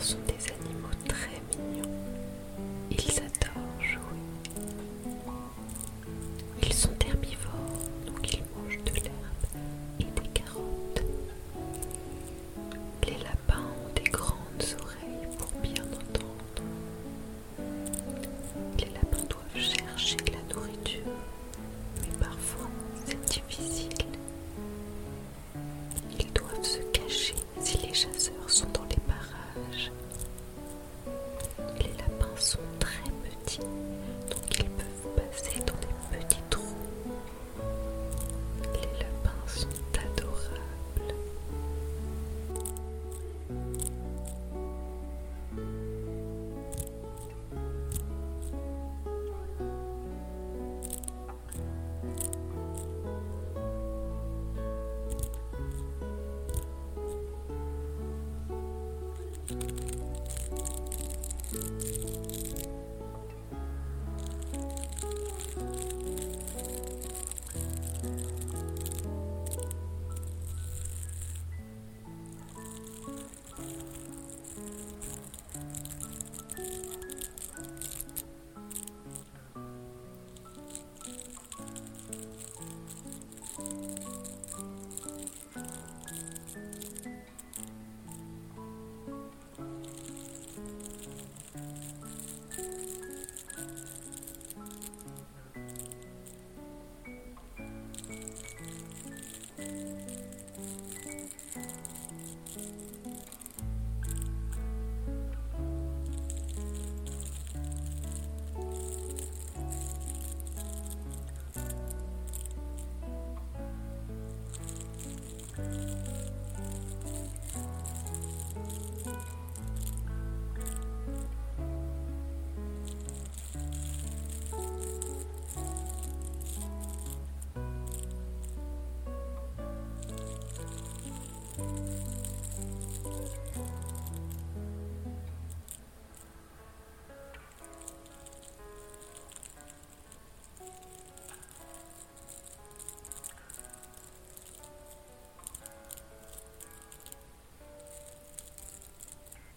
sont des